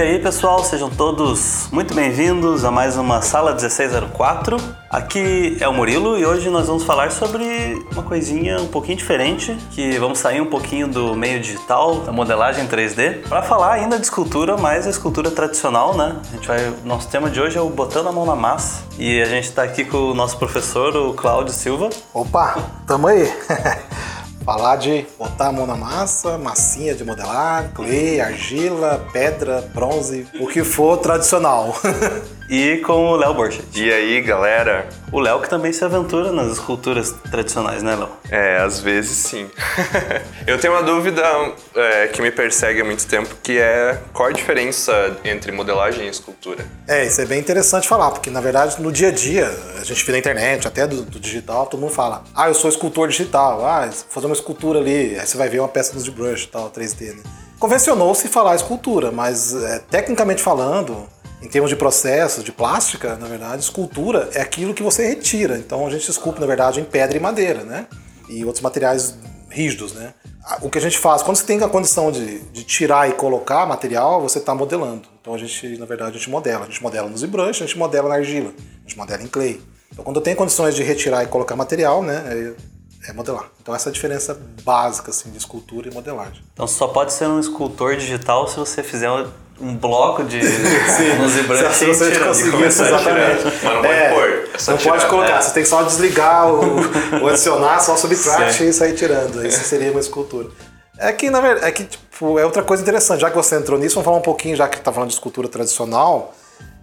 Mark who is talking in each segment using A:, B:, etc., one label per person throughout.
A: E aí, pessoal, sejam todos muito bem-vindos a mais uma Sala 1604. Aqui é o Murilo e hoje nós vamos falar sobre uma coisinha um pouquinho diferente, que vamos sair um pouquinho do meio digital, da modelagem 3D, para falar ainda de escultura, mas a escultura tradicional, né? A gente vai, nosso tema de hoje é o botando a mão na massa. E a gente está aqui com o nosso professor, o Cláudio Silva.
B: Opa, tamo aí. Falar de botar a mão na massa, massinha de modelar, clay, argila, pedra, bronze, o que for tradicional.
A: E com o Léo Borchardt.
C: E aí, galera?
A: O Léo que também se aventura nas esculturas tradicionais, né, Léo?
C: É, às vezes sim. Eu tenho uma dúvida é, que me persegue há muito tempo, que é qual a diferença entre modelagem e escultura?
B: É, isso é bem interessante falar, porque na verdade no dia a dia, a gente vê na internet, até do, do digital, todo mundo fala, ah, eu sou escultor digital, ah, vou fazer uma escultura ali, aí você vai ver uma peça de brush tal, 3D, né? Convencionou-se falar escultura, mas é, tecnicamente falando, em termos de processo, de plástica, na verdade, escultura é aquilo que você retira. Então a gente esculpe, na verdade, em pedra e madeira, né? E outros materiais rígidos, né? O que a gente faz, quando você tem a condição de, de tirar e colocar material, você está modelando. Então a gente, na verdade, a gente modela. A gente modela no ZBrush, a gente modela na argila, a gente modela em clay. Então quando eu tenho condições de retirar e colocar material, né? É, é modelar. Então essa é a diferença básica assim, de escultura e modelagem.
A: Então só pode ser um escultor digital se você fizer um bloco de e brancos.
B: Se você conseguir exatamente.
C: Mas não pode
B: É,
C: pôr. É
B: não
C: tirar,
B: pode colocar,
C: né?
B: você tem que só desligar o, o adicionar, só subtract e sair tirando. Isso seria uma escultura. É que, na verdade, é que, tipo, é outra coisa interessante. Já que você entrou nisso, vamos falar um pouquinho, já que tá falando de escultura tradicional.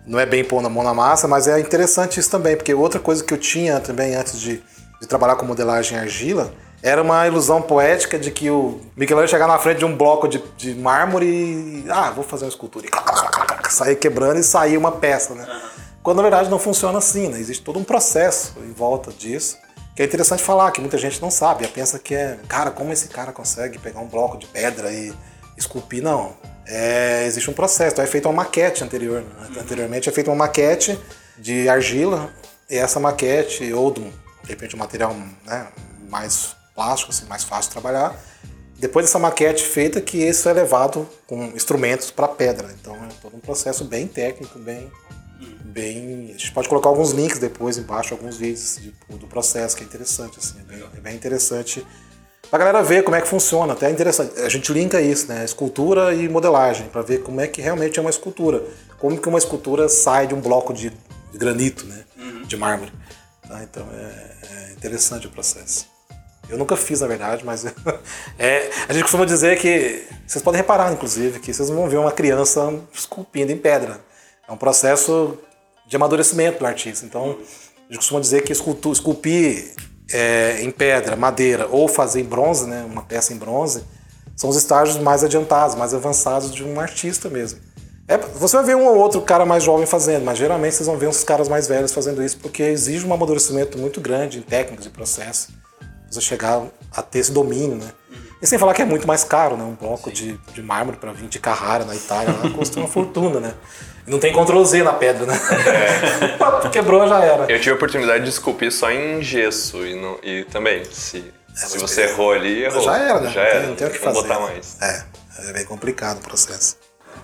B: Não é bem pôr na mão na massa, mas é interessante isso também, porque outra coisa que eu tinha também antes de, de trabalhar com modelagem em argila era uma ilusão poética de que o Michelangelo chegar na frente de um bloco de, de mármore e. Ah, vou fazer uma escultura. E sair quebrando e sair uma peça, né? Quando na verdade não funciona assim, né? Existe todo um processo em volta disso. Que é interessante falar, que muita gente não sabe. E pensa que é, cara, como esse cara consegue pegar um bloco de pedra e esculpir? Não. É, existe um processo. Então é feita uma maquete anterior. né? Anteriormente é feita uma maquete de argila, e essa maquete, ou de, de repente um material né, mais plástico, assim, mais fácil de trabalhar. Depois dessa maquete feita, que isso é levado com instrumentos para pedra. Então é todo um processo bem técnico, bem, bem. A gente pode colocar alguns links depois embaixo, alguns vídeos de- do processo, que é interessante, assim, é bem, é bem interessante pra galera ver como é que funciona. Até é interessante. A gente linka isso, né? Escultura e modelagem, para ver como é que realmente é uma escultura. Como que uma escultura sai de um bloco de, de granito, né? De mármore. Tá? Então é, é interessante o processo. Eu nunca fiz, na verdade, mas é, a gente costuma dizer que vocês podem reparar, inclusive, que vocês vão ver uma criança esculpindo em pedra. É um processo de amadurecimento do artista. Então, a gente costuma dizer que escultu- esculpir é, em pedra, madeira ou fazer em bronze, né, uma peça em bronze, são os estágios mais adiantados, mais avançados de um artista mesmo. É, você vai ver um ou outro cara mais jovem fazendo, mas geralmente vocês vão ver uns caras mais velhos fazendo isso porque exige um amadurecimento muito grande em técnicas e processos você chegar a ter esse domínio, né? E sem falar que é muito mais caro, né? Um bloco de, de mármore para vir de Carrara na Itália lá custa uma fortuna, né? E não tem Ctrl Z na pedra, né? Quebrou, já era.
C: Eu tive a oportunidade de esculpir só em gesso e, não- e também, se, se você errou ali, errou.
B: Já era, né?
C: Já
B: não,
C: era.
B: tem, não tem o que
C: Não
B: fazer.
C: botar mais.
B: É, é bem complicado o processo.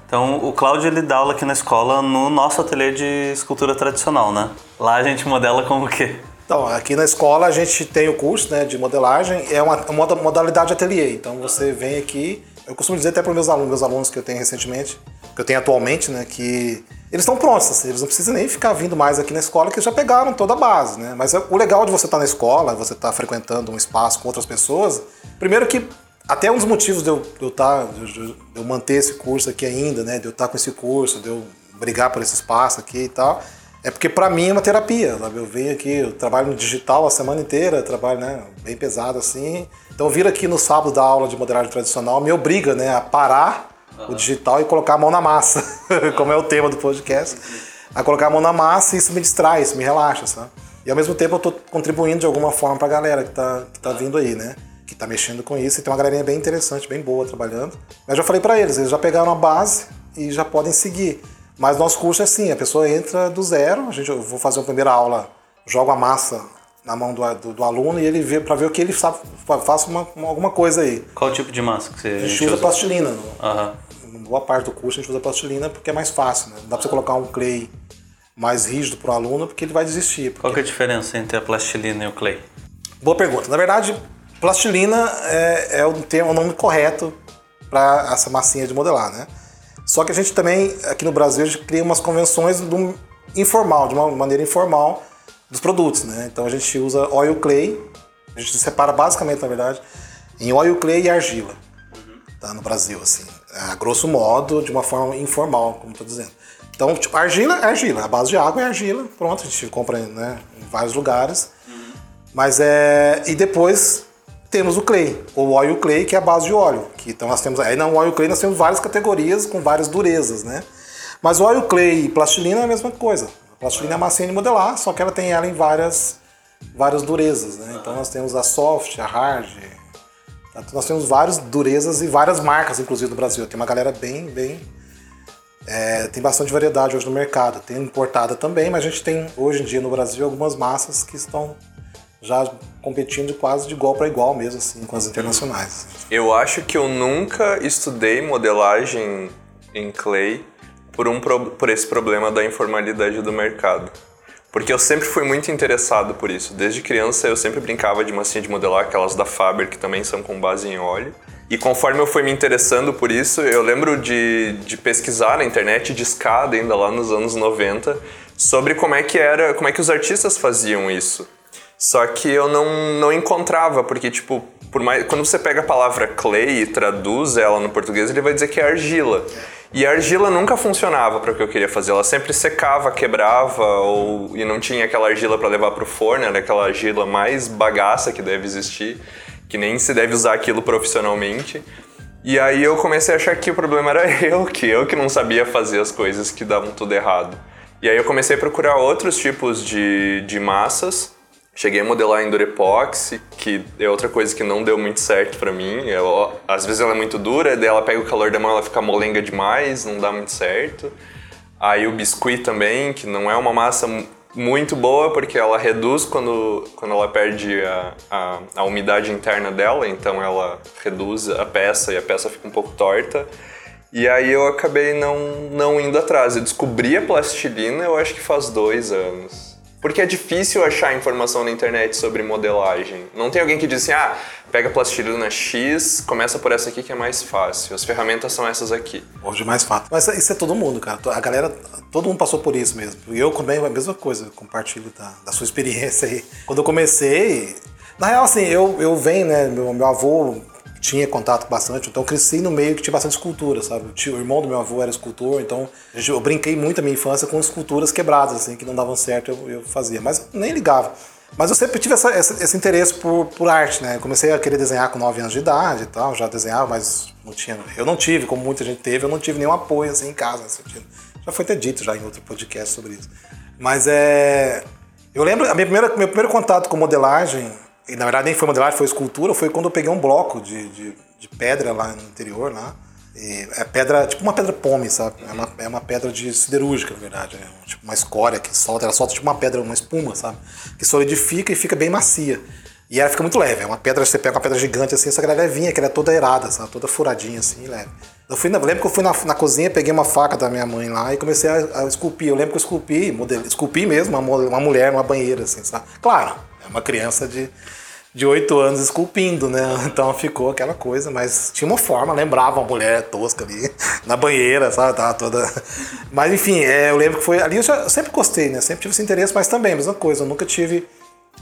A: Então, o Cláudio ele dá aula aqui na escola no nosso ateliê de escultura tradicional, né? Lá a gente modela como o quê?
B: Então, aqui na escola a gente tem o curso né, de modelagem, é uma, uma modalidade ateliê. Então você vem aqui, eu costumo dizer até para meus alunos, meus alunos que eu tenho recentemente, que eu tenho atualmente, né, que eles estão prontos, assim, eles não precisam nem ficar vindo mais aqui na escola, que eles já pegaram toda a base, né? Mas é- o legal de você estar na escola, você estar frequentando um espaço com outras pessoas, primeiro que até um dos motivos de eu, de eu, tá, de eu- manter esse curso aqui ainda, né, de eu estar com esse curso, de eu brigar por esse espaço aqui e tal, é porque pra mim é uma terapia, sabe? Eu venho aqui, eu trabalho no digital a semana inteira, trabalho, né, bem pesado assim. Então vir aqui no sábado dar aula de modelagem tradicional me obriga, né, a parar o digital e colocar a mão na massa, como é o tema do podcast. A colocar a mão na massa e isso me distrai, isso me relaxa, sabe? E ao mesmo tempo eu tô contribuindo de alguma forma pra galera que tá, que tá vindo aí, né? Que tá mexendo com isso e tem uma galerinha bem interessante, bem boa trabalhando. Mas já falei pra eles, eles já pegaram a base e já podem seguir. Mas nosso curso é assim, a pessoa entra do zero, a gente, eu vou fazer uma primeira aula, jogo a massa na mão do, do, do aluno e ele vê para ver o que ele sabe, faça uma, uma- alguma coisa aí.
A: Qual tipo de massa que você
B: A gente usa plastilina, no-
A: Aham.
B: boa parte do curso a gente usa plastilina porque é mais fácil, né? Não dá pra você colocar um clay mais rígido pro aluno porque ele vai desistir. Porque...
A: Qual que é a diferença entre a plastilina e o clay?
B: Boa pergunta. Na verdade, plastilina é, é o, termo, o nome correto para essa massinha de modelar, né? Só que a gente também, aqui no Brasil, a gente cria umas convenções do informal, de uma maneira informal, dos produtos, né? Então a gente usa oil clay, a gente separa basicamente, na verdade, em oil clay e argila, tá? No Brasil, assim, a grosso modo, de uma forma informal, como estou dizendo. Então, tipo, argila é argila, a base de água é argila, pronto, a gente compra né, em vários lugares. Mas é. E depois temos o clay, o oil clay, que é a base de óleo. Que, então nós temos. Aí no oil clay nós temos várias categorias com várias durezas, né? Mas oil clay e plastilina é a mesma coisa. A plastilina é massinha de modelar, só que ela tem ela em várias, várias durezas, né? Então nós temos a soft, a hard. Nós temos várias durezas e várias marcas, inclusive, no Brasil. Tem uma galera bem, bem é, tem bastante variedade hoje no mercado. Tem importada também, mas a gente tem hoje em dia no Brasil algumas massas que estão já competindo quase de igual para igual mesmo, assim, com as internacionais.
C: Eu acho que eu nunca estudei modelagem em clay por, um, por esse problema da informalidade do mercado. Porque eu sempre fui muito interessado por isso. Desde criança eu sempre brincava de massinha de modelar, aquelas da Faber, que também são com base em óleo. E conforme eu fui me interessando por isso, eu lembro de, de pesquisar na internet de escada ainda lá nos anos 90 sobre como é que era, como é que os artistas faziam isso. Só que eu não, não encontrava, porque tipo, por mais quando você pega a palavra clay e traduz ela no português, ele vai dizer que é argila. E a argila nunca funcionava para o que eu queria fazer. Ela sempre secava, quebrava ou e não tinha aquela argila para levar para o forno, era aquela argila mais bagaça que deve existir que nem se deve usar aquilo profissionalmente. E aí eu comecei a achar que o problema era eu, que eu que não sabia fazer as coisas que davam tudo errado. E aí eu comecei a procurar outros tipos de, de massas. Cheguei a modelar em Durepoxy, que é outra coisa que não deu muito certo para mim. Eu, às vezes ela é muito dura, daí ela pega o calor da mão, ela fica molenga demais, não dá muito certo. Aí o biscuit também, que não é uma massa muito boa porque ela reduz quando, quando ela perde a, a, a, umidade interna dela, então ela reduz a peça e a peça fica um pouco torta. E aí eu acabei não, não indo atrás. Eu descobri a plastilina, eu acho que faz dois anos. Porque é difícil achar informação na internet sobre modelagem. Não tem alguém que diz assim, ah, pega plastilina X, começa por essa aqui que é mais fácil. As ferramentas são essas aqui.
B: Hoje é mais fácil. Mas isso é todo mundo, cara. A galera, todo mundo passou por isso mesmo. E eu também, a mesma coisa, compartilho da, da sua experiência aí. Quando eu comecei, na real, assim, eu, eu venho, né, meu, meu avô tinha contato bastante, então eu cresci no meio que tinha bastante escultura, sabe? O, tio, o irmão do meu avô era escultor, então eu brinquei muito a minha infância com esculturas quebradas, assim, que não davam certo, eu, eu fazia, mas eu nem ligava. Mas eu sempre tive essa, essa, esse interesse por, por arte, né? comecei a querer desenhar com 9 anos de idade e tal, já desenhava, mas não tinha. Eu não tive, como muita gente teve, eu não tive nenhum apoio assim em casa nesse sentido. Já foi até dito já em outro podcast sobre isso. Mas é. Eu lembro, a minha primeira, meu primeiro contato com modelagem e na verdade nem foi modelagem, foi escultura, foi quando eu peguei um bloco de, de, de pedra lá no interior, lá. E é pedra, tipo uma pedra pome, sabe? É uma, é uma pedra de siderúrgica, na verdade. É tipo uma escória que solta, ela solta tipo uma pedra, uma espuma, sabe? Que solidifica e fica bem macia. E ela fica muito leve. É uma pedra, você pega uma pedra gigante assim, só que ela é levinha, que ela é toda erada, sabe? Toda furadinha assim, leve. Eu fui, lembro que eu fui na, na cozinha, peguei uma faca da minha mãe lá e comecei a, a esculpir. Eu lembro que eu esculpi, modelo, esculpi mesmo uma, uma mulher numa banheira, assim, sabe? Claro, é uma criança de de oito anos esculpindo, né? Então ficou aquela coisa, mas tinha uma forma, lembrava uma mulher tosca ali na banheira, sabe? Tava toda. Mas enfim, é, eu lembro que foi. Ali eu, já, eu, sempre gostei, né? Sempre tive esse interesse, mas também, mesma coisa, eu nunca tive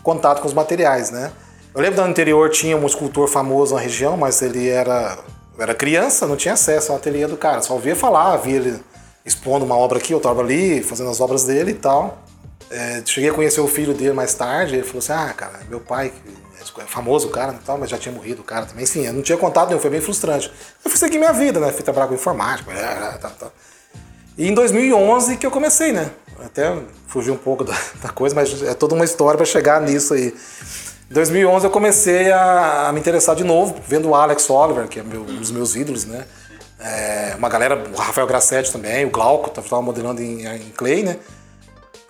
B: contato com os materiais, né? Eu lembro que no interior tinha um escultor famoso na região, mas ele era, era criança, não tinha acesso ao ateliê do cara, só ouvia falar, via ele expondo uma obra aqui, outra obra ali, fazendo as obras dele e tal. É, cheguei a conhecer o filho dele mais tarde, ele falou assim: Ah, cara, meu pai é famoso o cara tal, mas já tinha morrido o cara também. Sim, eu não tinha contato nenhum, foi bem frustrante. Eu fui seguir minha vida, né? Fui trabalhar com informática, tal, tal. E em 2011 que eu comecei, né? Até fugi um pouco da, da coisa, mas é toda uma história para chegar nisso aí. Em 2011 eu comecei a, a, me interessar de novo, vendo o Alex Oliver, que é meu, um dos meus ídolos, né? É, uma galera, o Rafael Grassetti também, o Glauco, estava modelando em, em Clay, né?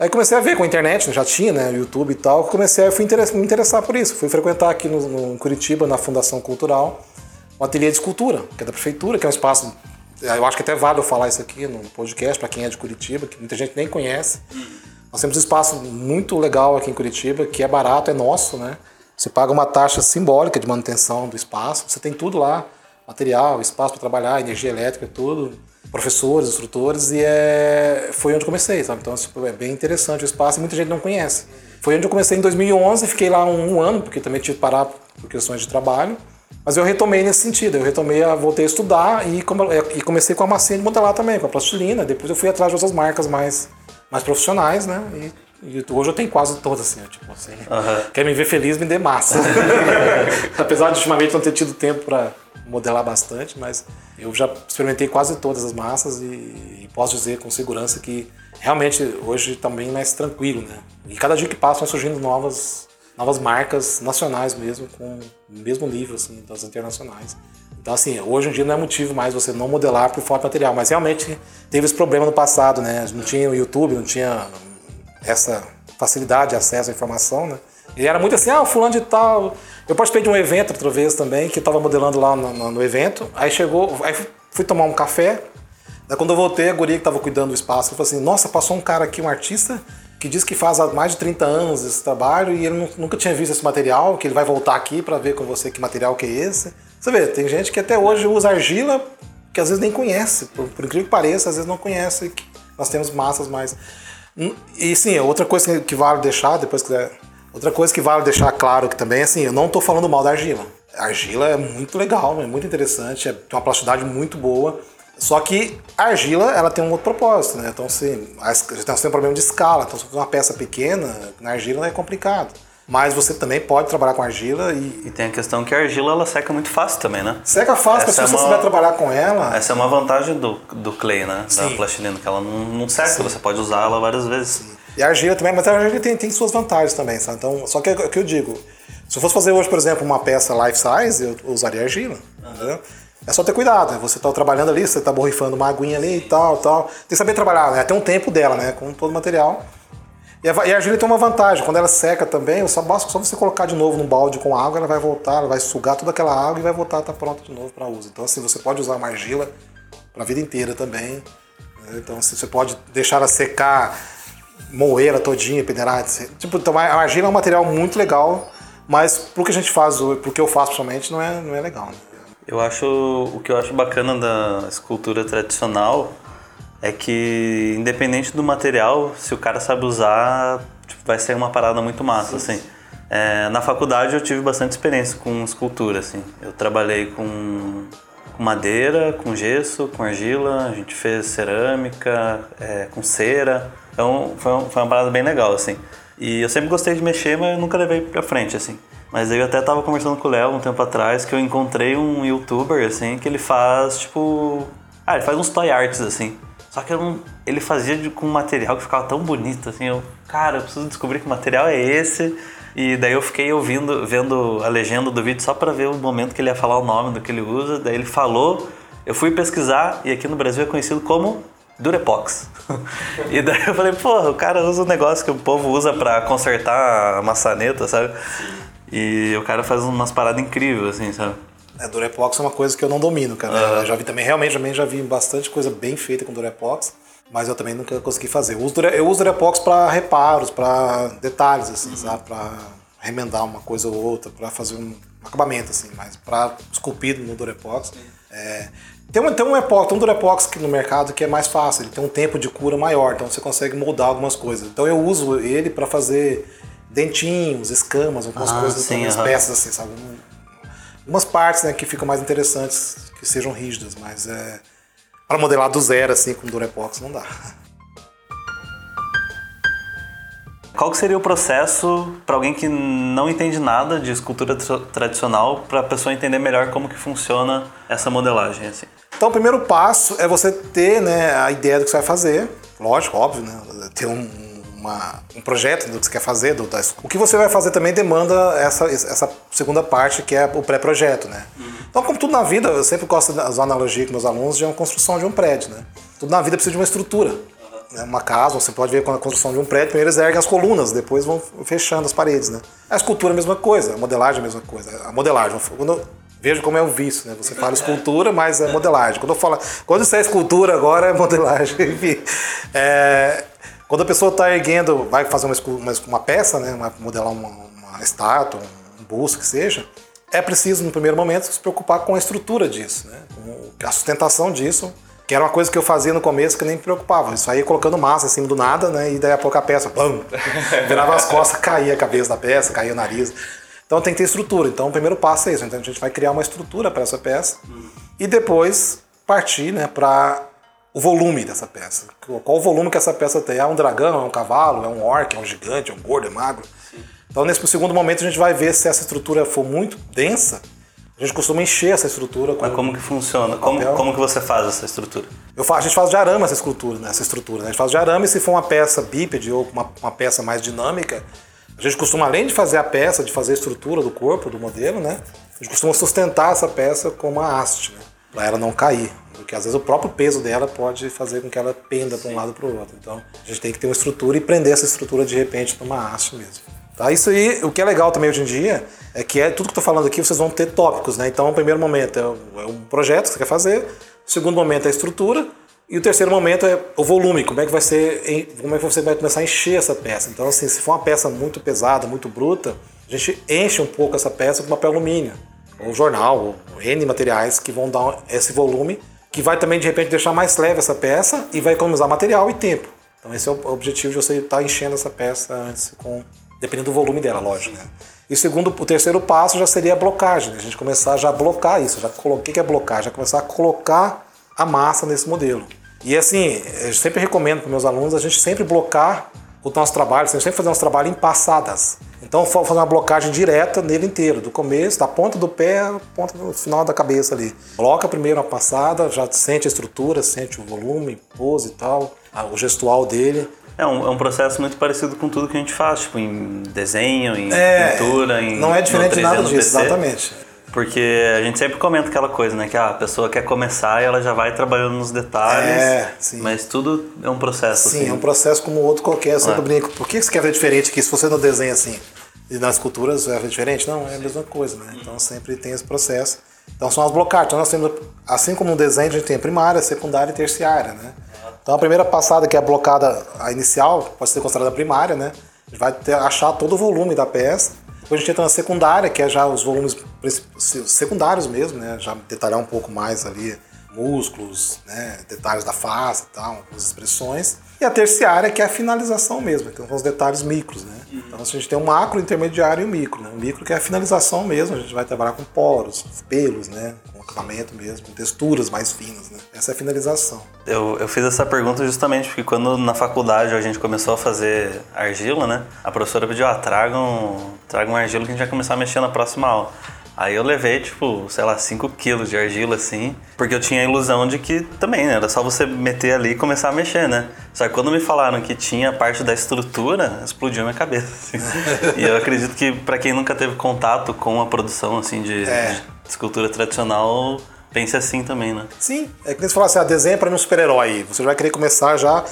B: Aí comecei a ver com a internet, já tinha, né, YouTube e tal, comecei a fui me interessar por isso. Fui frequentar aqui no, no Curitiba, na Fundação Cultural, um ateliê de escultura, que é da prefeitura, que é um espaço eu acho que até vale eu falar isso aqui no podcast para quem é de Curitiba, que muita gente nem conhece. Nós temos um espaço muito legal aqui em Curitiba, que é barato, é nosso, né? Você paga uma taxa simbólica de manutenção do espaço, você tem tudo lá, material, espaço para trabalhar, energia elétrica, tudo, professores, instrutores, e é... foi onde comecei, sabe? Então é bem interessante o espaço e muita gente não conhece. Foi onde eu comecei em 2011, fiquei lá um, um ano, porque também tive que parar por questões de trabalho. Mas eu retomei nesse sentido, eu retomei, voltei a estudar e, e comecei com a massinha de modelar também, com a plastilina. Depois eu fui atrás de outras marcas mais mais profissionais, né? E, e hoje eu tenho quase todas, assim, tipo assim. Uhum. Quer me ver feliz, me dê massa. Apesar de ultimamente não ter tido tempo para modelar bastante, mas eu já experimentei quase todas as massas e, e, posso dizer com segurança que realmente hoje também tá mais tranquilo, né? E cada dia que passa vão surgindo novas novas marcas nacionais mesmo com o mesmo nível assim das internacionais. Então, assim, hoje em dia não é motivo mais você não modelar por falta de material, mas realmente teve esse problema no passado, né? Não tinha o YouTube, não tinha essa facilidade de acesso à informação, né? E era muito assim, ah, fulano de tal. Eu participei de um evento outra vez também, que estava modelando lá no, no, no, evento. Aí chegou, aí fui tomar um café. Daí quando eu voltei, a guria que estava cuidando do espaço falou assim: Nossa, passou um cara aqui, um artista, que diz que faz há mais de 30 anos esse trabalho e ele nunca tinha visto esse material, que ele vai voltar aqui para ver com você que material que é esse. Você vê, tem gente que até hoje usa argila que às vezes nem conhece, por, por incrível que pareça, às vezes não conhece nós temos massas mais. E sim, outra coisa que vale deixar, depois que outra coisa que vale deixar claro que também assim, eu não estou falando mal da argila. A argila é muito legal, é muito interessante, é, tem uma plasticidade muito boa. Só que a argila ela tem um outro propósito, né? Então, assim, gente tem um problema de escala. Então, se for uma peça pequena, na argila é complicado. Mas você também pode trabalhar com argila e.
A: E tem a questão que a argila ela seca muito fácil também, né?
B: Seca fácil, mas se é você souber trabalhar com ela.
A: Essa é uma vantagem do, do clay, né? Sim. Da plastilina, que ela não, não seca, Sim. você pode usar ela várias vezes. Sim.
B: E a argila também, mas a argila tem, tem suas vantagens também, sabe? Então, só que é o que eu digo. Se eu fosse fazer hoje, por exemplo, uma peça life size, eu usaria argila. Uhum. É só ter cuidado, né? Você está trabalhando ali, você está borrifando uma aguinha ali e tal, tal. Tem que saber trabalhar, né? Tem um tempo dela, né? Com todo o material. E a, e a argila tem uma vantagem, quando ela seca também, só basta só você colocar de novo num balde com água, ela vai voltar, ela vai sugar toda aquela água e vai voltar a tá pronta de novo para uso. Então assim, você pode usar uma argila para a vida inteira também. Né? Então assim, você pode deixar ela secar, moer ela todinha, peneirar. Tipo, então a argila é um material muito legal, mas pro que a gente faz, pro que eu faço pessoalmente, não é, não é legal. Né?
A: Eu acho, o que eu acho bacana da escultura tradicional é que independente do material, se o cara sabe usar, tipo, vai ser uma parada muito massa, assim. É, na faculdade eu tive bastante experiência com escultura, assim. Eu trabalhei com, com madeira, com gesso, com argila, a gente fez cerâmica, é, com cera. Então foi, um, foi uma parada bem legal, assim. E eu sempre gostei de mexer, mas nunca levei pra frente, assim. Mas eu até tava conversando com o Léo um tempo atrás que eu encontrei um youtuber, assim, que ele faz, tipo... Ah, ele faz uns toy arts, assim. Só que não, ele fazia de, com um material que ficava tão bonito, assim, eu, cara, eu preciso descobrir que material é esse. E daí eu fiquei ouvindo, vendo a legenda do vídeo só para ver o momento que ele ia falar o nome do que ele usa. Daí ele falou, eu fui pesquisar e aqui no Brasil é conhecido como Durepox. e daí eu falei, porra, o cara usa um negócio que o povo usa para consertar a maçaneta, sabe? E o cara faz umas paradas incríveis, assim, sabe?
B: É, Durepox é uma coisa que eu não domino, cara. Uhum. Eu já vi também, realmente, também já vi bastante coisa bem feita com Durepox, mas eu também nunca consegui fazer. Eu uso, eu uso Durepox para reparos, para detalhes, assim, uhum. sabe? Para remendar uma coisa ou outra, para fazer um acabamento, assim, mas para esculpido no Durepox. É, tem um, tem um epox, tem um Durepox no mercado que é mais fácil, ele tem um tempo de cura maior, então você consegue moldar algumas coisas. Então eu uso ele para fazer dentinhos, escamas, algumas ah, coisas, sim, algumas peças assim, sabe? umas partes né, que ficam mais interessantes, que sejam rígidas, mas é, para modelar do zero assim com Durepox não dá.
A: Qual que seria o processo para alguém que não entende nada de escultura tradicional para a pessoa entender melhor como que funciona essa modelagem assim?
B: Então o primeiro passo é você ter né, a ideia do que você vai fazer, lógico, óbvio, né, ter um, uma, um projeto do que você quer fazer. Do, das, o que você vai fazer também demanda essa, essa segunda parte, que é o pré-projeto, né? Uhum. Então, como tudo na vida, eu sempre gosto de usar analogia com meus alunos de uma construção de um prédio, né? Tudo na vida precisa de uma estrutura. Uhum. Uma casa, você pode ver com a construção de um prédio, primeiro eles erguem as colunas, depois vão fechando as paredes, né? A escultura é a mesma coisa, a modelagem é a mesma coisa. A modelagem, quando Veja como é o vício, né? Você fala escultura, mas é modelagem. Quando eu falo, quando isso é escultura, agora é modelagem. Enfim, é, quando a pessoa está erguendo, vai fazer uma, uma, uma peça, né? Uma, modelar uma, uma estátua, um busto que seja, é preciso, no primeiro momento, se preocupar com a estrutura disso, né? com a sustentação disso, que era uma coisa que eu fazia no começo que nem me preocupava. Isso aí colocando massa em cima do nada, né? E daí a pouco a peça, pam, virava as costas, caía a cabeça da peça, caía o nariz. Então tem que ter estrutura. Então o primeiro passo é isso. Então a gente vai criar uma estrutura para essa peça e depois partir né, para o volume dessa peça. Qual o volume que essa peça tem? É um dragão, é um cavalo, é um orc, é um gigante, é um gordo, é magro. Então, nesse segundo momento, a gente vai ver se essa estrutura for muito densa. A gente costuma encher essa estrutura.
A: Com Mas como que funciona? Como, como que você faz essa estrutura?
B: Eu faço, a gente faz de arame essa escultura, né? essa estrutura. Né? A gente faz de arame se for uma peça bípede ou uma, uma peça mais dinâmica. A gente costuma, além de fazer a peça, de fazer a estrutura do corpo, do modelo, né? A gente costuma sustentar essa peça com uma haste, né? Para ela não cair. Porque às vezes o próprio peso dela pode fazer com que ela penda para um lado para o outro. Então a gente tem que ter uma estrutura e prender essa estrutura de repente numa haste mesmo. Tá? Isso aí, o que é legal também hoje em dia é que é tudo que eu estou falando aqui, vocês vão ter tópicos, né? Então, o primeiro momento é um projeto que você quer fazer, o segundo momento é a estrutura, e o terceiro momento é o volume, como é que vai ser, como é que você vai começar a encher essa peça. Então, assim, se for uma peça muito pesada, muito bruta, a gente enche um pouco essa peça com papel alumínio, ou jornal, ou N materiais que vão dar esse volume, que vai também de repente deixar mais leve essa peça e vai economizar material e tempo. Então esse é o objetivo de você estar enchendo essa peça antes com dependendo do volume dela, lógico. Né? E segundo, o terceiro passo já seria a blocagem, né? a gente começar já a blocar isso, já coloquei que é blocar, já começar a colocar a massa nesse modelo. E assim, eu sempre recomendo para meus alunos a gente sempre blocar o nosso trabalho, a gente sempre fazer nosso trabalho em passadas. Então, fazer uma blocagem direta nele inteiro, do começo, da ponta do pé à ponta do final da cabeça ali. Bloca primeiro a passada, já sente a estrutura, sente o volume, pose e tal, o gestual dele.
A: É um, é um processo muito parecido com tudo que a gente faz, tipo em desenho, em é, pintura, em.
B: Não é diferente de nada disso, exatamente.
A: Porque a gente sempre comenta aquela coisa, né? Que ah, a pessoa quer começar e ela já vai trabalhando nos detalhes. É, sim. Mas tudo é um processo.
B: Sim,
A: assim.
B: é um processo como outro qualquer. Eu sempre é. brinco. Por que você quer ver diferente aqui se você não desenha assim? E nas culturas é diferente? Não, é a mesma coisa, né? Então sempre tem esse processo. Então são as blocagens. Então nós temos, assim como no desenho, a gente tem a primária, secundária e terciária, né? Então a primeira passada, que é a blocada a inicial, pode ser considerada primária, né? A gente vai ter, achar todo o volume da peça. Depois a gente entra na secundária, que é já os volumes secundários mesmo, né? Já detalhar um pouco mais ali músculos, né? detalhes da face e tal, algumas expressões. E a terciária, que é a finalização mesmo, que são os detalhes micros, né? Uhum. Então a gente tem o macro, o intermediário e o micro, né? O micro que é a finalização mesmo, a gente vai trabalhar com poros, pelos, né? Com acabamento mesmo, com texturas mais finas, né? Essa é a finalização.
A: Eu, eu fiz essa pergunta justamente porque quando na faculdade a gente começou a fazer argila, né? A professora pediu, ah, tragam, tragam argila que a gente vai começar a mexer na próxima aula. Aí eu levei, tipo, sei lá, 5 quilos de argila, assim, porque eu tinha a ilusão de que também, né? Era só você meter ali e começar a mexer, né? Só que quando me falaram que tinha parte da estrutura, explodiu minha cabeça, assim. e eu acredito que para quem nunca teve contato com a produção, assim, de, é. de escultura tradicional, pense assim também, né?
B: Sim, é que você fala assim, ah, desenha para um super-herói. Você vai querer começar já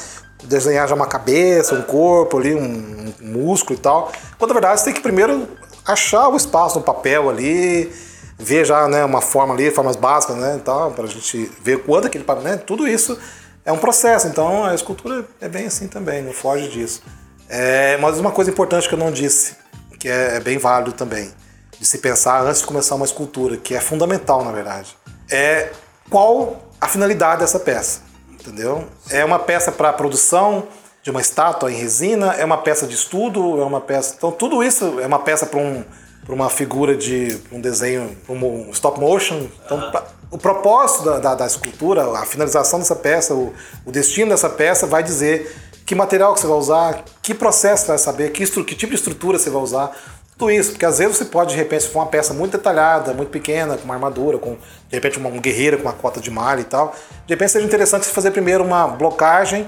B: desenhar já uma cabeça, um corpo ali, um, um músculo e tal. Quando na verdade você tem que primeiro achar o espaço no papel ali, ver já né, uma forma ali, formas básicas, né, então, para a gente ver quanto aquele né, tudo isso é um processo. Então a escultura é bem assim também, não foge disso. É, mas uma coisa importante que eu não disse, que é, é bem válido também, de se pensar antes de começar uma escultura, que é fundamental na verdade, é qual a finalidade dessa peça, entendeu? É uma peça para produção, de uma estátua em resina, é uma peça de estudo, é uma peça. Então, tudo isso é uma peça para um, uma figura de um desenho, um stop motion. Então, o propósito da, da, da, escultura, a finalização dessa peça, o, o, destino dessa peça vai dizer que material que você vai usar, que processo você vai saber, que, que tipo de estrutura você vai usar. Tudo isso, porque às vezes você pode, de repente, se for uma peça muito detalhada, muito pequena, com uma armadura, com de repente uma, um guerreiro com uma cota de malha e tal, de repente seja interessante você fazer primeiro uma blocagem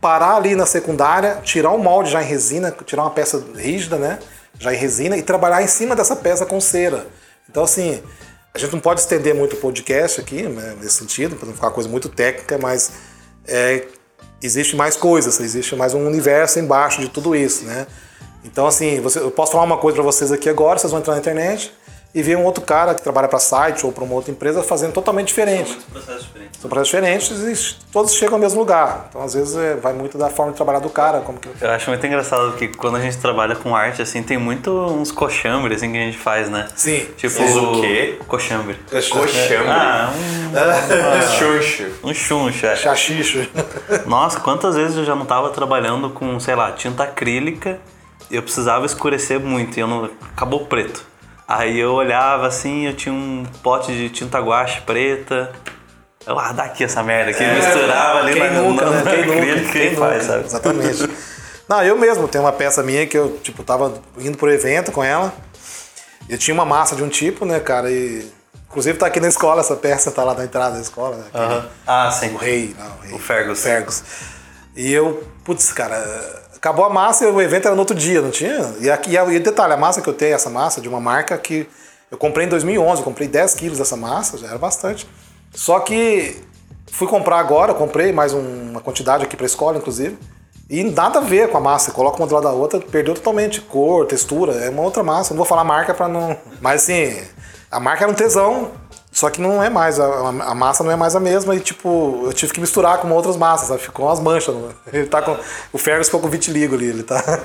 B: parar ali na secundária, tirar um molde já em resina, tirar uma peça rígida, né? Já em resina e trabalhar em cima dessa peça com cera. Então, assim, a gente não pode estender muito o podcast aqui, né, nesse sentido, para não ficar uma coisa muito técnica, mas é, existe mais coisas, existe mais um universo embaixo de tudo isso, né? Então, assim, você, eu posso falar uma coisa para vocês aqui agora, vocês vão entrar na internet e ver um outro cara que trabalha para site ou para uma outra empresa fazendo totalmente diferente.
A: Muitos processos diferentes.
B: São processos diferentes e todos chegam ao mesmo lugar. Então, às vezes, é, vai muito da forma de trabalhar do cara, como que
A: Eu acho muito engraçado que quando a gente trabalha com arte, assim, tem muito uns coxambres assim, que a gente faz, né?
B: Sim.
A: Tipo,
C: Mas o quê?
A: Coxambre.
C: Coxambre.
A: Ah,
C: Xuxo.
A: um, um chuncho, é.
B: Chachicho.
A: Nossa, quantas vezes eu já não tava trabalhando com, sei lá, tinta acrílica e eu precisava escurecer muito e eu não... acabou preto. Aí eu olhava assim, eu tinha um pote de tinta guache preta. Eu, ah, dá aqui essa merda aqui, misturava ali
B: Quem
A: na,
B: nunca,
A: na,
B: né?
A: na
B: Quem nunca, quem
A: e faz, sabe?
B: Exatamente. Não, eu mesmo tenho uma peça minha que eu, tipo, tava indo pro evento com ela. Eu tinha uma massa de um tipo, né, cara, e... Inclusive tá aqui na escola, essa peça tá lá na entrada da escola, né? aquele-
A: Aham. Ah, sim.
B: O rei, não, o rei.
A: O Fergus.
B: Fergus. E eu, putz, cara, acabou a massa e o evento era no outro dia, não tinha? E, aqui, e, detalhe, a massa que eu tenho, essa massa de uma marca que eu comprei em 2011, eu comprei 10 quilos dessa massa, já era bastante. Só que fui comprar agora, comprei mais um- uma quantidade aqui pra escola, inclusive. E nada a ver com a massa, coloca uma do lado da outra, perdeu totalmente cor, textura, é uma outra massa. Não vou falar marca pra não. Mas assim, a marca era um tesão, só que não é mais, a, a massa não é mais a mesma e tipo, eu tive que misturar com outras massas, sabe? ficou umas manchas. Ele tá com. O Fergus ficou com vitiligo ali, ele tá.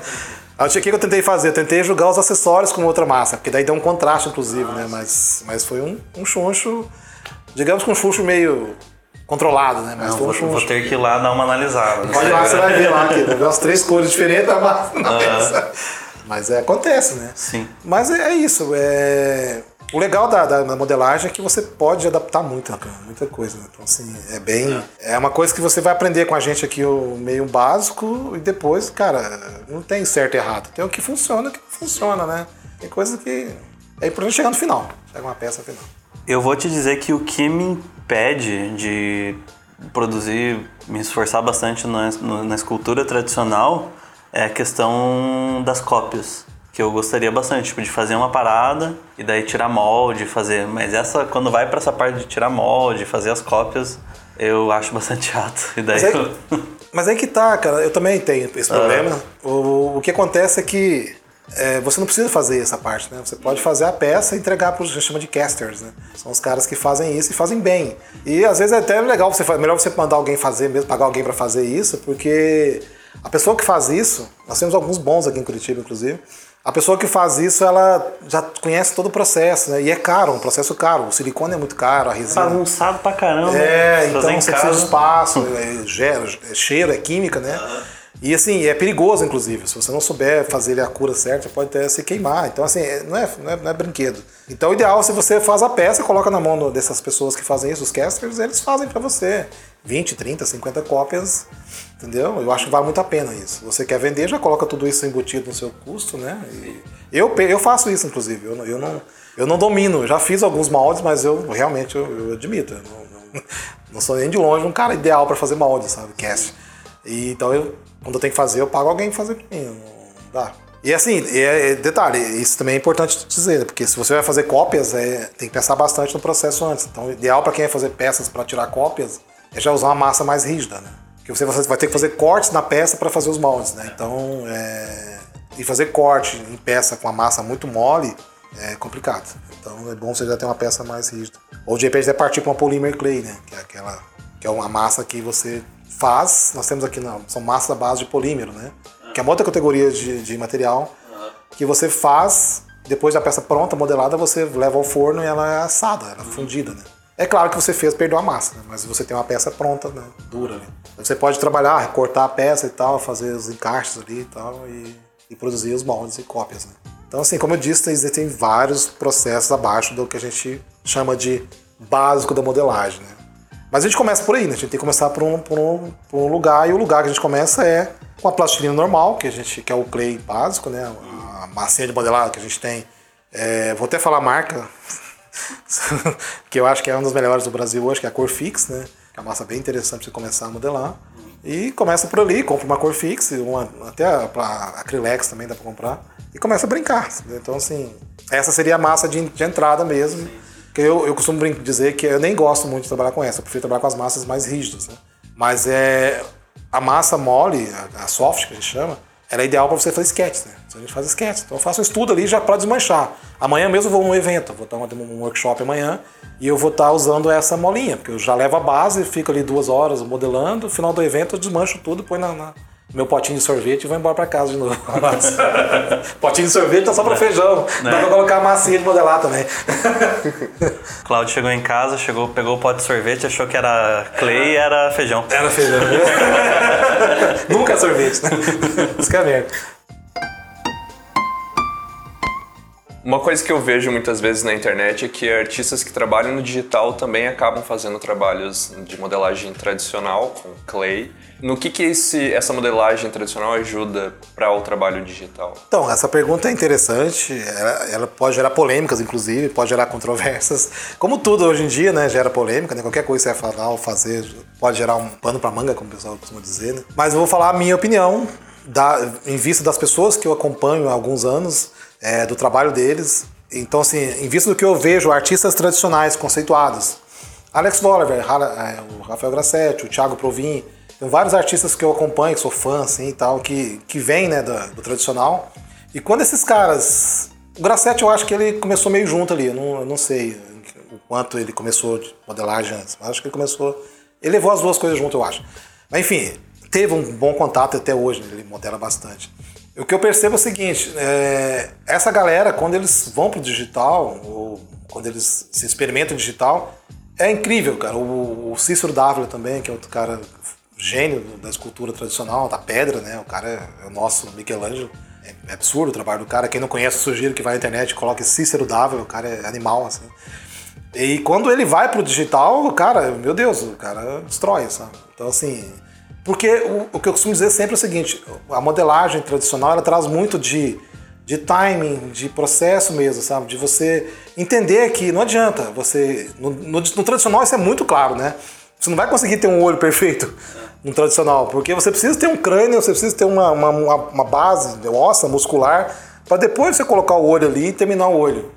B: Aí, O que que eu tentei fazer? Eu tentei jogar os acessórios com outra massa, porque daí deu um contraste, inclusive, né? Mas, mas foi um, um chuncho, digamos que um chuncho meio controlado, né? Mas
A: Não,
B: foi um
A: vou,
B: chuncho.
A: vou ter que ir lá dar uma analisada.
B: Olha lá, você vai ver lá, que ver umas três cores diferentes da massa na peça. Mas é, acontece, né?
A: Sim.
B: Mas é, é isso. É... O legal da, da- da modelagem é que você pode adaptar muita, muita coisa. né? Então, assim, é bem. É uma coisa que você vai aprender com a gente aqui, o meio básico, e depois, cara, não tem certo e errado. Tem o que funciona e o que não funciona, né? Tem coisa que. É importante chegar no final. Chega uma peça final.
A: Eu vou te dizer que o que me impede de produzir, me esforçar bastante na, na escultura tradicional é a questão das cópias. Que eu gostaria bastante, tipo, de fazer uma parada e daí tirar molde, fazer. Mas essa, quando vai pra essa parte de tirar molde, fazer as cópias, eu acho bastante chato. E daí
B: Mas aí,
A: eu-
B: mas aí que tá, cara. Eu também tenho esse problema. O, o que acontece é que é, você não precisa fazer essa parte, né? Você pode fazer a peça e entregar para os que chama de casters, né? São os caras que fazem isso e fazem bem. E às vezes é até legal você melhor você mandar alguém fazer mesmo, pagar alguém para fazer isso, porque a pessoa que faz isso, nós temos alguns bons aqui em Curitiba, inclusive. A pessoa que faz isso, ela já conhece todo o processo, né? E é caro, um processo caro. O silicone é muito caro, a resina.
A: bagunçado pra caramba.
B: É,
A: fazer
B: então você
A: casa.
B: precisa de espaço, é, gera, é cheiro, é química, né? E assim, é perigoso, inclusive. Se você não souber fazer a cura certa, pode até se queimar. Então, assim, é- não é, não é, não é brinquedo. Então, o ideal é se você faz a peça, coloca na mão dessas pessoas que fazem isso, os casters, eles fazem pra você. 20, 30, 50 cópias, entendeu? Eu acho que vale muito a pena isso. Você quer vender, já coloca tudo isso embutido no seu custo, né? E eu, eu faço isso, inclusive. Eu, não- eu, não, eu não domino. Eu já fiz alguns moldes, mas eu realmente eu, eu admito. Eu não, não, não sou nem de longe um cara ideal para fazer molde, sabe? Cast. E, então, eu, quando eu tenho que fazer, eu pago alguém pra fazer pra mim. Não dá. E assim, é, detalhe, isso também é importante dizer, porque se você vai fazer cópias, é, tem que pensar bastante no processo antes. Então, o ideal para quem vai fazer peças para tirar cópias é já usar uma massa mais rígida, né? Porque você vai ter que fazer cortes na peça para fazer os moldes, né? Então, é, e fazer corte em peça com a massa muito mole é complicado. Então, é bom você já ter uma peça mais rígida. Ou de repente até partir para uma polymer clay, né? Que é aquela que é uma massa que você faz. Nós temos aqui, não, são massas à base de polímero, né? Que é uma outra categoria de, de material que você faz, depois da peça pronta, modelada, você leva ao forno e ela é assada, ela é fundida, né? É claro que você fez, perdeu a massa, né? mas você tem uma peça pronta, né? Dura ali. Você pode trabalhar, recortar a peça e tal, fazer os encaixes ali e tal, e, e produzir os moldes e cópias, né? Então, assim, como eu disse, existem vários processos abaixo do que a gente chama de básico da modelagem, né? Mas a gente começa por aí, né? A gente tem que começar por um, por um, por um lugar, e o lugar que a gente começa é com a plastilina normal, que a gente que é o clay básico, né? A massinha de modelado que a gente tem. É, vou até falar a marca, que eu acho que é uma das melhores do Brasil hoje, que é a Corfix, né? Que é uma massa bem interessante para você começar a modelar. E começa por ali, compra uma Corfix, uma, até a, a Acrylex também dá para comprar, e começa a brincar. Então, assim, essa seria a massa de, de entrada mesmo. Eu, eu costumo dizer que eu nem gosto muito de trabalhar com essa, eu prefiro trabalhar com as massas mais rígidas. Né? Mas é a massa mole, a, a soft que a gente chama, ela é ideal para você fazer sketches, né? A gente faz sketches. Então eu faço um estudo ali já para desmanchar. Amanhã mesmo eu vou num evento, vou estar um workshop amanhã e eu vou estar usando essa molinha, porque eu já levo a base, fico ali duas horas modelando, no final do evento eu desmancho tudo, põe na, na meu potinho de sorvete e vou embora para casa de novo. potinho de sorvete tá só para feijão. Dá para colocar a massinha de modelar também.
A: Cláudio chegou em casa, chegou, pegou o pote de sorvete, achou que era clay e era feijão.
B: Era feijão. Nunca é sorvete, né? Isso que é merda.
C: Uma coisa que eu vejo muitas vezes na internet é que artistas que trabalham no digital também acabam fazendo trabalhos de modelagem tradicional, com clay. No que, que esse, essa modelagem tradicional ajuda para o trabalho digital?
B: Então, essa pergunta é interessante. Ela, ela, pode gerar polêmicas, inclusive, pode gerar controvérsias. Como tudo hoje em dia, né, gera polêmica, né? Qualquer coisa que você vai falar ou fazer pode gerar um pano para manga, como o pessoal costuma dizer. Né? Mas eu vou falar a minha opinião, da, em vista das pessoas que eu acompanho há alguns anos é, do trabalho deles. Então, assim, em vista do que eu vejo, artistas tradicionais conceituados, Alex Bolivar, é, o Rafael Grassetti, o Thiago Provin, tem vários artistas que eu acompanho, que sou fã, assim, e tal, que, que vêm, né, do, do, tradicional. E quando esses caras... O Grassetti, eu acho que ele começou meio junto ali, eu não, eu não sei o quanto ele começou de modelagem antes, mas acho que ele começou... Ele levou as duas coisas junto, eu acho. Mas, enfim, teve um bom contato até hoje, ele modela bastante. O que eu percebo é o seguinte: é, essa galera, quando eles vão pro digital, ou quando eles se experimentam digital, é incrível, cara. O, o Cícero Dávila também, que é outro cara gênio da escultura tradicional, da pedra, né? O cara é, é o nosso Michelangelo. É, é, absurdo o trabalho do cara. Quem não conhece, sugiro que vá na internet e coloque Cícero Dávila, o cara é animal, assim. E quando ele vai pro digital, cara, meu Deus, o cara destrói, sabe? Então, assim, porque o, o, que eu costumo dizer sempre é o seguinte: a modelagem tradicional ela traz muito de, de timing, de processo mesmo, sabe? De você entender que não adianta você. No, no, no, tradicional isso é muito claro, né? Você não vai conseguir ter um olho perfeito no tradicional, porque você precisa ter um crânio, você precisa ter uma, uma, uma base óssea, muscular, para depois você colocar o olho ali e terminar o olho.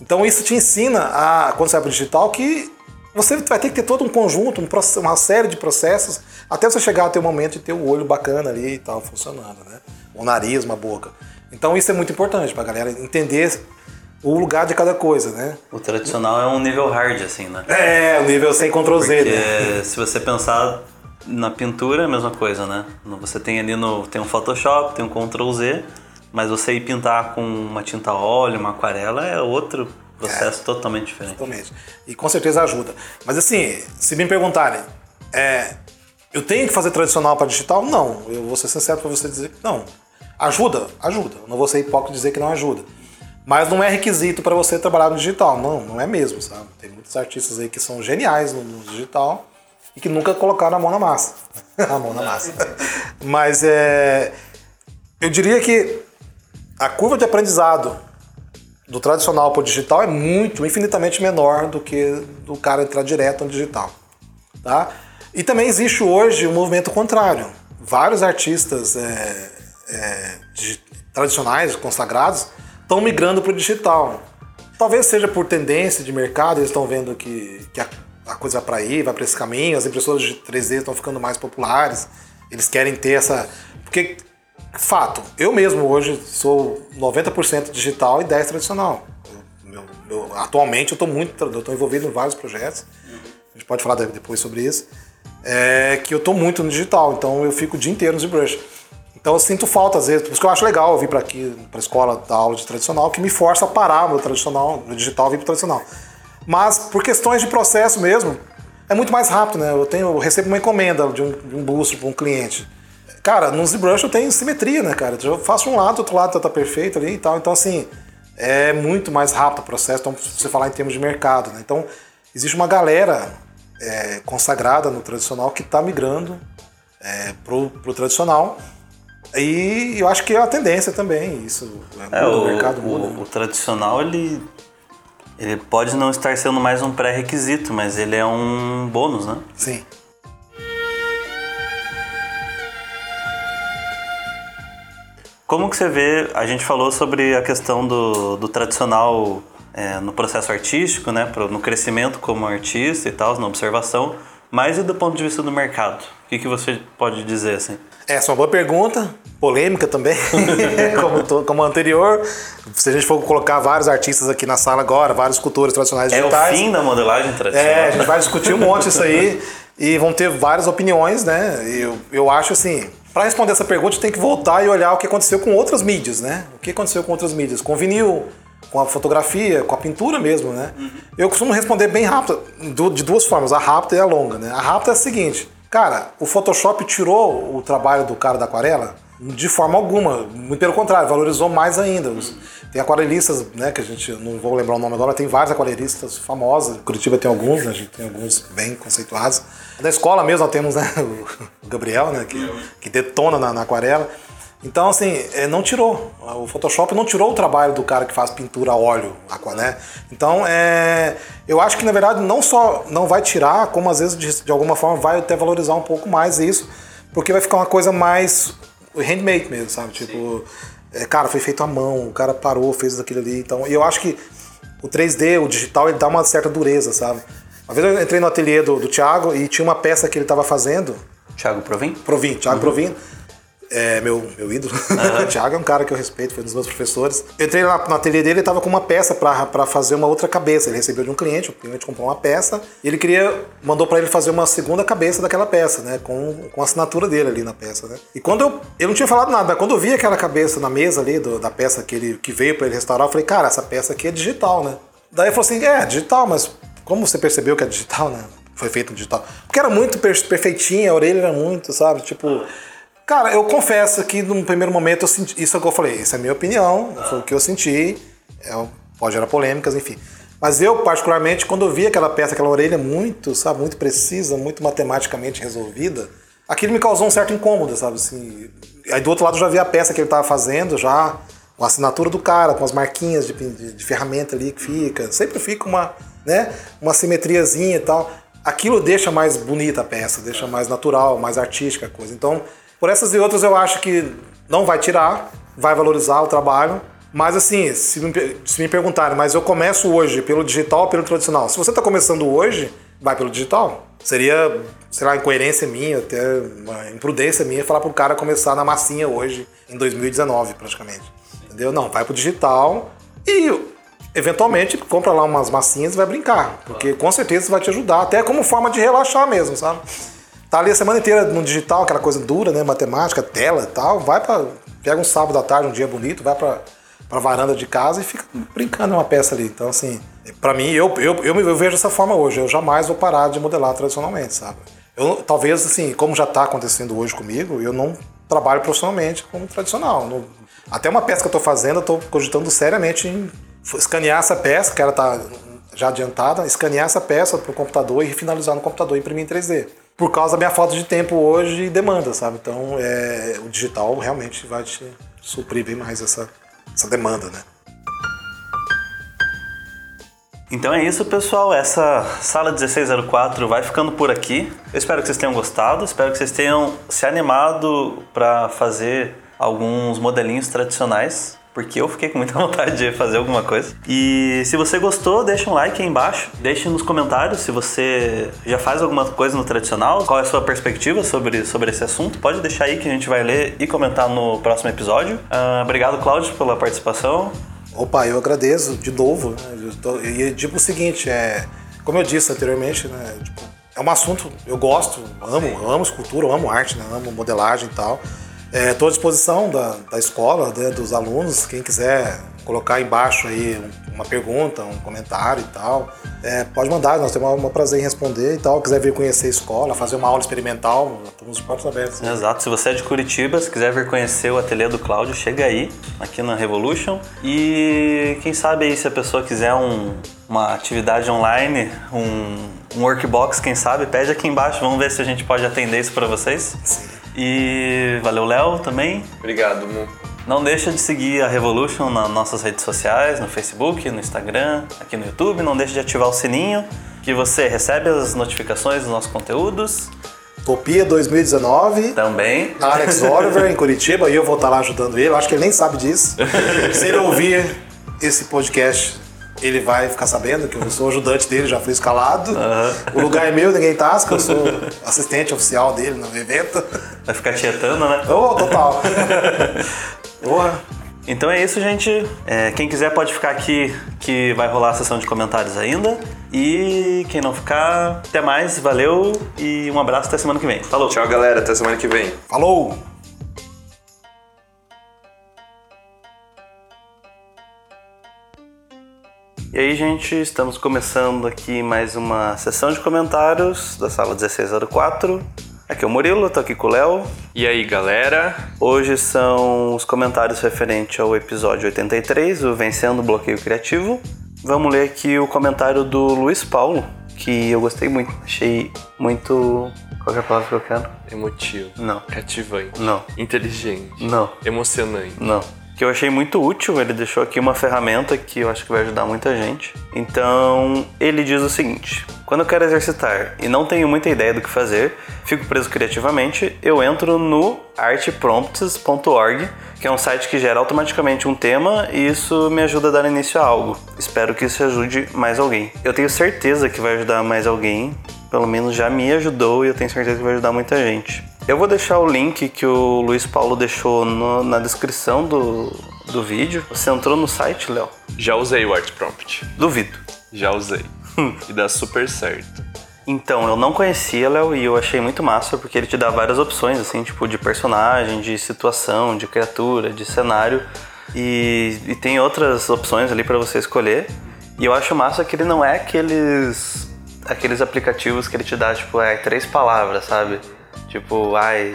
B: Então isso te ensina, a, quando você vai para digital, que você vai ter que ter todo um conjunto, um uma série de processos, até você chegar até o momento de ter o olho bacana ali e tal, funcionando, né? O nariz, uma boca. Então isso é muito importante para a galera entender o lugar de cada coisa, né?
A: O tradicional é um nível hard, assim, né?
B: É, o nível sem Ctrl Z,
A: Porque
B: né?
A: se você pensar na pintura é a mesma coisa, né? Você tem ali no. tem um Photoshop, tem um Ctrl Z, mas você ir pintar com uma tinta óleo, uma aquarela é outro Processo é, totalmente diferente.
B: Totalmente. E com certeza ajuda. Mas assim, se me perguntarem, é, eu tenho que fazer tradicional para digital? Não. Eu vou ser sincero para você dizer que não. Ajuda? Ajuda. Eu não vou ser hipócrita dizer que não ajuda. Mas não é requisito para você trabalhar no digital. Não, não é mesmo, sabe? Tem muitos artistas aí que são geniais no, no digital e que nunca colocaram a mão na massa. a mão na massa. Mas é, eu diria que a curva de aprendizado do tradicional para o digital é muito, infinitamente menor do que do cara entrar direto no digital. Tá? E também existe hoje um movimento contrário. Vários artistas é, é, tradicionais, consagrados, estão migrando para o digital. Talvez seja por tendência de mercado, eles estão vendo que, que a, a coisa vai para aí, vai para esse caminho, as impressoras de 3D estão ficando mais populares, eles querem ter essa. Porque Fato, eu mesmo hoje sou 90% digital e 10% tradicional. Eu, eu, atualmente eu estou muito, eu estou envolvido em vários projetos. A gente pode falar depois sobre isso. É que eu estou muito no digital, então eu fico o dia inteiro no ZBrush. Então eu sinto falta às vezes, por isso que eu acho legal eu vir para aqui, para a escola dar aula de tradicional, que me força a parar no tradicional, no digital, vir para tradicional. Mas por questões de processo mesmo, é muito mais rápido, né? Eu tenho, eu recebo uma encomenda de um, de um para um cliente. Cara, no ZBrush eu tenho simetria, né, cara? Eu faço um lado, outro lado tá perfeito ali e tal. Então, assim, é muito mais rápido o processo. Então, se você falar em termos de mercado, né? Então, existe uma galera é, consagrada no tradicional que está migrando é, pro, pro tradicional. E eu acho que é a tendência também, isso.
A: É, o, o, mercado muda. O, né? o tradicional, ele, ele pode não estar sendo mais um pré-requisito, mas ele é um bônus, né?
B: Sim.
A: Como que você vê, a gente falou sobre a questão do, do tradicional é, no processo artístico, né, no crescimento como artista e tal, na observação. Mas e do ponto de vista do mercado? O que, que você pode dizer assim?
B: Essa é uma boa pergunta, polêmica também, como, to- como anterior. Se a gente for colocar vários artistas aqui na sala agora, vários cultores tradicionais
A: É o
B: digitais.
A: fim da modelagem tradicional?
B: É, a gente vai discutir um monte isso aí e vão ter várias opiniões, né? Eu, eu acho assim, para responder essa pergunta, tem que voltar e olhar o que aconteceu com outras mídias, né? O que aconteceu com outras mídias? Com vinil, com a fotografia, com a pintura mesmo, né? Eu costumo responder bem rápido, de duas formas, a rápida e a longa, né? A rápida é a seguinte, cara, o Photoshop tirou o trabalho do cara da aquarela? De forma alguma, muito pelo contrário, valorizou mais ainda. Tem aquarelistas, né, que a gente não vou lembrar o nome agora, tem vários aquarelistas famosos. Curitiba tem alguns, né, a gente tem alguns bem conceituados. Da escola mesmo nós temos né, o Gabriel, né, que, que detona na, na aquarela. Então, assim, é, não tirou. O Photoshop não tirou o trabalho do cara que faz pintura a óleo, aqua, né? Então, é, eu acho que, na verdade, não só não vai tirar, como às vezes, de, de alguma forma, vai até valorizar um pouco mais isso, porque vai ficar uma coisa mais handmade mesmo, sabe? Tipo, é, cara, foi feito à mão, o cara parou, fez aquilo ali. Então, e eu acho que o 3D, o digital, ele dá uma certa dureza, sabe? Uma vez eu entrei no ateliê do, do Thiago e tinha uma peça que ele estava fazendo,
A: Thiago Provin?
B: Provin, Thiago Provin, é meu, meu ídolo. o Thiago é um cara que eu respeito, foi um dos meus professores. Eu entrei lá no ateliê dele, ele tava com uma peça para fazer uma outra cabeça. Ele recebeu de um cliente, o cliente comprou uma peça e ele queria, mandou para ele fazer uma segunda cabeça daquela peça, né? Com, com a assinatura dele ali na peça, né? E quando eu, eu não tinha falado nada, mas quando eu vi aquela cabeça na mesa ali do- da peça que ele que veio para ele restaurar, eu falei, cara, essa peça aqui é digital, né? Daí ele falou assim, é, digital, mas como você percebeu que é digital, né? Foi feito digital. Porque era muito per- perfeitinha, a orelha era muito, sabe? Tipo, Cara, eu confesso que num primeiro momento eu senti. Isso é o que eu falei, isso é a minha opinião, foi o que eu senti. É, pode gerar polêmicas, enfim. Mas eu, particularmente, quando eu vi aquela peça, aquela orelha muito, sabe, muito precisa, muito matematicamente resolvida, aquilo me causou um certo incômodo, sabe? Assim, aí do outro lado eu já vi a peça que ele estava fazendo, já com a assinatura do cara, com as marquinhas de, de- de ferramenta ali que fica. Sempre fica uma, né, uma simetriazinha e tal. Aquilo deixa mais bonita a peça, deixa mais natural, mais artística a coisa. Então, por essas e outras eu acho que não vai tirar, vai valorizar o trabalho. Mas assim, se me, se me perguntarem, mas eu começo hoje pelo digital ou pelo tradicional? Se você está começando hoje, vai pelo digital. Seria, sei lá, incoerência minha, até uma imprudência minha falar pro cara começar na massinha hoje, em 2019 praticamente. Entendeu? Não, vai pro digital e eventualmente compra lá umas massinhas e vai brincar. Porque com certeza vai te ajudar, até como forma de relaxar mesmo, sabe? Tá ali a semana inteira no digital, aquela coisa dura, né? Matemática, tela e tal. Vai pra. Pega um sábado à tarde, um dia bonito, vai pra, pra varanda de casa e fica brincando uma peça ali. Então, assim, pra mim, eu, eu, eu, eu vejo dessa forma hoje. Eu jamais vou parar de modelar tradicionalmente, sabe? Eu, talvez, assim, como já tá acontecendo hoje comigo, eu não trabalho profissionalmente como tradicional. Não- até uma peça que eu tô fazendo, eu tô cogitando seriamente em escanear essa peça, que ela tá já adiantada, escanear essa peça pro computador e finalizar no computador e imprimir em 3D. Por causa da minha falta de tempo hoje e demanda, sabe? Então, é, o digital realmente vai te suprir bem mais essa, essa demanda, né?
A: Então é isso, pessoal. Essa sala 1604 vai ficando por aqui. Eu espero que vocês tenham gostado, espero que vocês tenham se animado para fazer alguns modelinhos tradicionais, porque eu fiquei com muita vontade de fazer alguma coisa. E se você gostou, deixa um like aí embaixo, deixe nos comentários se você já faz alguma coisa no tradicional, qual é a sua perspectiva sobre, sobre esse assunto. Pode deixar aí que a gente vai ler e comentar no próximo episódio. Ah, obrigado, Cláudio, pela participação.
B: Opa, eu agradeço de novo. Né? Tô- e digo o seguinte, é, como eu disse anteriormente, né, tipo, é um assunto, eu gosto, amo, amo escultura, amo arte, né, amo modelagem e tal. Estou à disposição da, da escola, né, dos alunos, quem quiser colocar embaixo aí um- uma pergunta, um comentário e tal, é, pode mandar, nós temos um prazer em responder e tal. Quiser vir conhecer a escola, fazer uma aula experimental, estamos de portas abertas.
A: Exato, se você é de Curitiba, se quiser vir conhecer o ateliê do Cláudio, chega aí, aqui na Revolution. E quem sabe aí se a pessoa quiser um- uma atividade online, um, um workbox, quem sabe, pede aqui embaixo, vamos ver se a gente pode atender isso para vocês.
B: Sim.
A: E valeu, Léo, também.
C: Obrigado, Mu.
A: Não deixa de seguir a Revolution nas nossas redes sociais, no Facebook, no Instagram, aqui no YouTube. Não deixa de ativar o sininho, que você recebe as notificações dos nossos conteúdos.
B: Copia 2019.
A: Também.
B: Alex Oliver, em Curitiba, e eu vou estar lá ajudando ele. Eu acho que ele nem sabe disso. Se ele ouvir esse podcast ele vai ficar sabendo que eu sou ajudante dele, já fui escalado. O lugar é meu, ninguém tasca, eu sou assistente oficial dele no evento.
A: Vai ficar tietando, né?
B: Ô, total. Porra.
A: Então é isso, gente. É, quem quiser pode ficar aqui que vai rolar a sessão de comentários ainda. E quem não ficar, até mais, valeu e um abraço até semana que vem. Falou!
C: Tchau, galera. Até semana que vem.
B: Falou!
A: E aí, gente, estamos começando aqui mais uma sessão de comentários da sala 1604. Aqui é o Murilo, tô aqui com o Léo.
C: E aí, galera?
A: Hoje são os comentários referentes ao episódio 83, o Vencendo o Bloqueio Criativo. Vamos ler aqui o comentário do Luiz Paulo, que eu gostei muito. Achei muito. Qual é a palavra que eu quero?
C: Emotivo.
A: Não.
C: Cativante.
A: Não.
C: Inteligente.
A: Não.
C: Emocionante.
A: Não. Que eu achei muito útil, ele deixou aqui uma ferramenta que eu acho que vai ajudar muita gente. Então, ele diz o seguinte: quando eu quero exercitar e não tenho muita ideia do que fazer, fico preso criativamente, eu entro no artprompts.org, que é um site que gera automaticamente um tema e isso me ajuda a dar início a algo. Espero que isso ajude mais alguém. Eu tenho certeza que vai ajudar mais alguém, pelo menos já me ajudou e eu tenho certeza que vai ajudar muita gente. Eu vou deixar o link que o Luiz Paulo deixou no- na descrição do, do vídeo. Você entrou no site, Léo?
C: Já usei o Art Prompt.
A: Duvido.
C: Já usei. e dá super certo.
A: Então, eu não conhecia, Léo, e eu achei muito massa, porque ele te dá várias opções, assim, tipo, de personagem, de situação, de criatura, de cenário. E, e tem outras opções ali pra você escolher. E eu acho massa que ele não é aqueles aqueles aplicativos que ele te dá, tipo, é três palavras, sabe? Tipo, ai,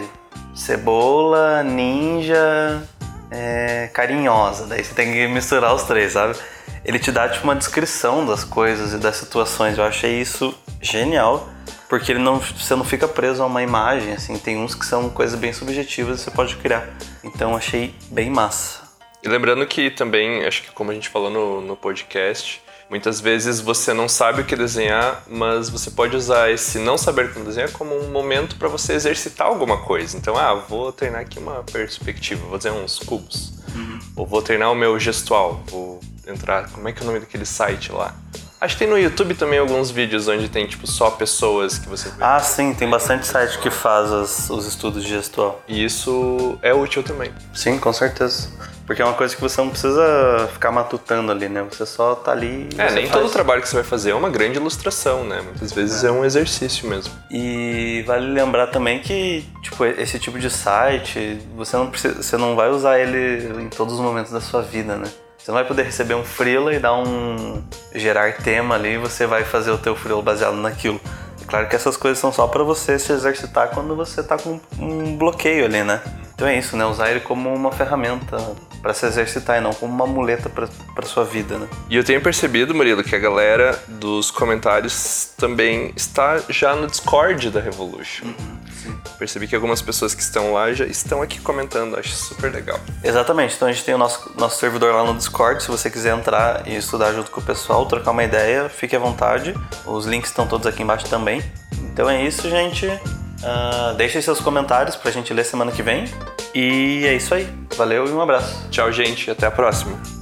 A: cebola, ninja, é, carinhosa. Daí você tem que misturar os três, sabe? Ele te dá tipo uma descrição das coisas e das situações. Eu achei isso genial, porque ele não, você não fica preso a uma imagem, assim. Tem uns que são coisas bem subjetivas e você pode criar. Então achei bem massa.
C: E lembrando que também, acho que como a gente falou no, no podcast, muitas vezes você não sabe o que desenhar, mas você pode usar esse não saber como desenhar como um momento para você exercitar alguma coisa. Então, ah, vou treinar aqui uma perspectiva, vou desenhar uns cubos. Ou vou treinar o meu gestual, vou entrar, como é que é o nome daquele site lá? Acho que tem no YouTube também alguns vídeos onde tem, tipo, só pessoas que você vê.
A: Ah, sim, tem bastante site que faz as- os estudos de gestual.
C: E isso é útil também.
A: Sim, com certeza. Porque é uma coisa que você não precisa ficar matutando ali, né? Você só tá ali.
C: É, nem
A: faz.
C: todo trabalho que você vai fazer é uma grande ilustração, né? Muitas vezes é um exercício mesmo.
A: E vale lembrar também que, tipo, esse tipo de site, você não precisa, você não vai usar ele em todos os momentos da sua vida, né? Você não vai poder receber um freela e dar um gerar tema ali e você vai fazer o teu freela baseado naquilo. É claro que essas coisas são só para você se exercitar quando você tá com um bloqueio ali, né? Então é isso, né? Usar ele como uma ferramenta para se exercitar e não como uma muleta para sua vida, né?
C: E eu tenho percebido, Murilo, que a galera dos comentários também está já no Discord da Revolution. Percebi que algumas pessoas que estão lá já estão aqui comentando, acho super legal.
A: Exatamente, então a gente tem o nosso, nosso servidor lá no Discord. Se você quiser entrar e estudar junto com o pessoal, trocar uma ideia, fique à vontade. Os links estão todos aqui embaixo também. Então é isso, gente. Deixem seus comentários pra gente ler semana que vem. E é isso aí. Valeu e um abraço.
C: Tchau, gente, até a próxima.